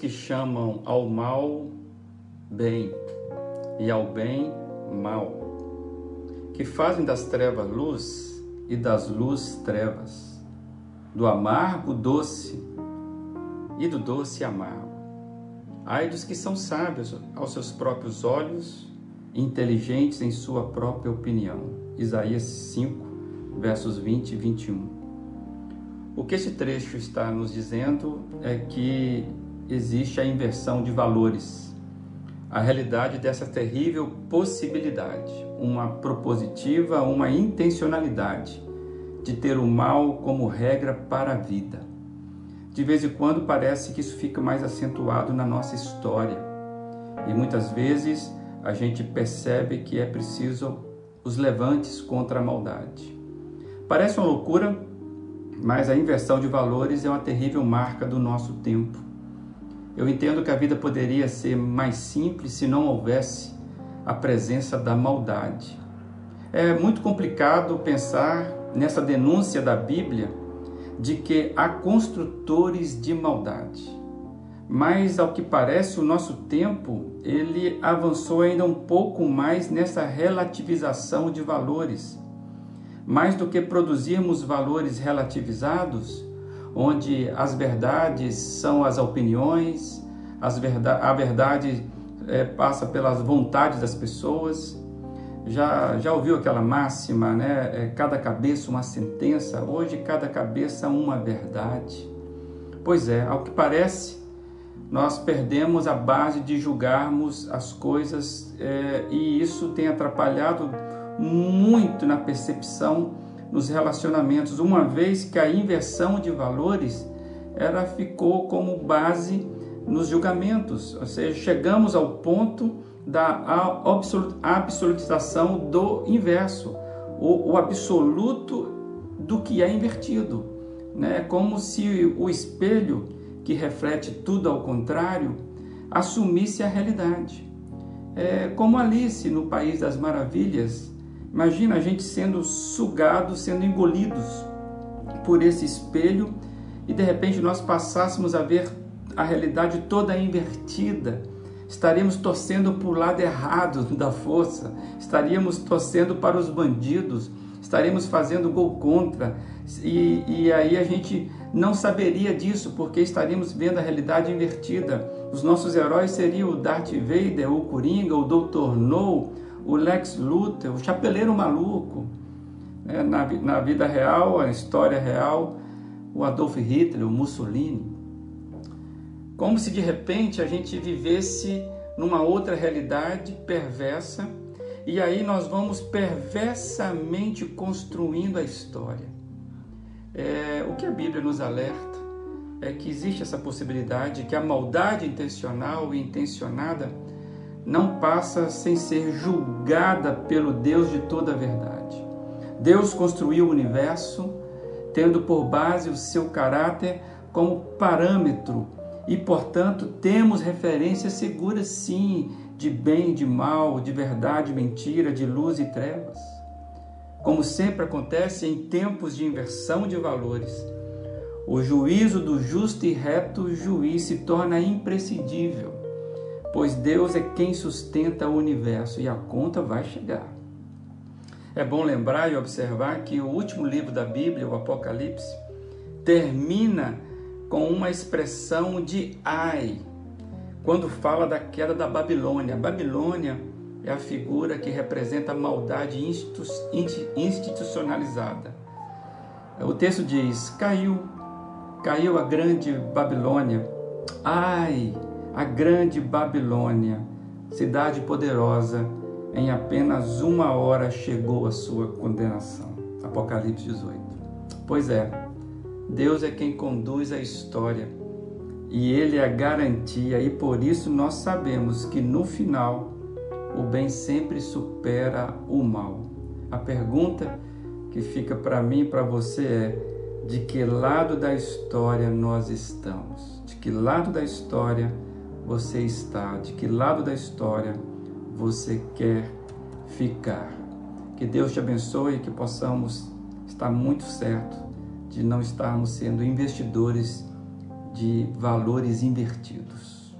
Que chamam ao mal bem e ao bem mal, que fazem das trevas luz e das luz trevas, do amargo doce e do doce amargo. Ai dos que são sábios aos seus próprios olhos, inteligentes em sua própria opinião. Isaías 5, versos 20 e 21. O que esse trecho está nos dizendo é que existe a inversão de valores, a realidade dessa terrível possibilidade, uma propositiva, uma intencionalidade de ter o mal como regra para a vida. De vez em quando parece que isso fica mais acentuado na nossa história e muitas vezes a gente percebe que é preciso os levantes contra a maldade. Parece uma loucura, mas a inversão de valores é uma terrível marca do nosso tempo. Eu entendo que a vida poderia ser mais simples se não houvesse a presença da maldade. É muito complicado pensar nessa denúncia da Bíblia de que há construtores de maldade. Mas ao que parece o nosso tempo, ele avançou ainda um pouco mais nessa relativização de valores mais do que produzirmos valores relativizados, onde as verdades são as opiniões, as verdade, a verdade é, passa pelas vontades das pessoas. Já, já ouviu aquela máxima, né? É, cada cabeça uma sentença, hoje cada cabeça uma verdade. Pois é, ao que parece, nós perdemos a base de julgarmos as coisas é, e isso tem atrapalhado muito na percepção nos relacionamentos, uma vez que a inversão de valores ela ficou como base nos julgamentos, ou seja, chegamos ao ponto da absolutização do inverso, o, o absoluto do que é invertido, né? Como se o espelho que reflete tudo ao contrário assumisse a realidade. É como Alice no País das Maravilhas, Imagina a gente sendo sugado, sendo engolidos por esse espelho e de repente nós passássemos a ver a realidade toda invertida. Estaríamos torcendo para o lado errado da força, estaríamos torcendo para os bandidos, estaríamos fazendo gol contra, e, e aí a gente não saberia disso, porque estaríamos vendo a realidade invertida. Os nossos heróis seriam o Darth Vader, o Coringa, o Dr. No, o Lex Luthor, o chapeleiro maluco. Né? Na, na vida real, a história real, o Adolf Hitler, o Mussolini. Como se de repente a gente vivesse numa outra realidade perversa e aí nós vamos perversamente construindo a história. É, o que a Bíblia nos alerta é que existe essa possibilidade que a maldade intencional e intencionada não passa sem ser julgada pelo Deus de toda a verdade. Deus construiu o universo tendo por base o seu caráter como parâmetro e, portanto, temos referências seguras sim de bem e de mal, de verdade e mentira, de luz e trevas. Como sempre acontece em tempos de inversão de valores, o juízo do justo e reto juiz se torna imprescindível pois Deus é quem sustenta o universo e a conta vai chegar. É bom lembrar e observar que o último livro da Bíblia, o Apocalipse, termina com uma expressão de ai, quando fala da queda da Babilônia. Babilônia é a figura que representa a maldade institucionalizada. O texto diz: caiu, caiu a grande Babilônia. Ai, a grande Babilônia, cidade poderosa, em apenas uma hora chegou a sua condenação. Apocalipse 18. Pois é, Deus é quem conduz a história e Ele é a garantia, e por isso nós sabemos que no final o bem sempre supera o mal. A pergunta que fica para mim e para você é: de que lado da história nós estamos? De que lado da história você está, de que lado da história você quer ficar. Que Deus te abençoe e que possamos estar muito certo de não estarmos sendo investidores de valores invertidos.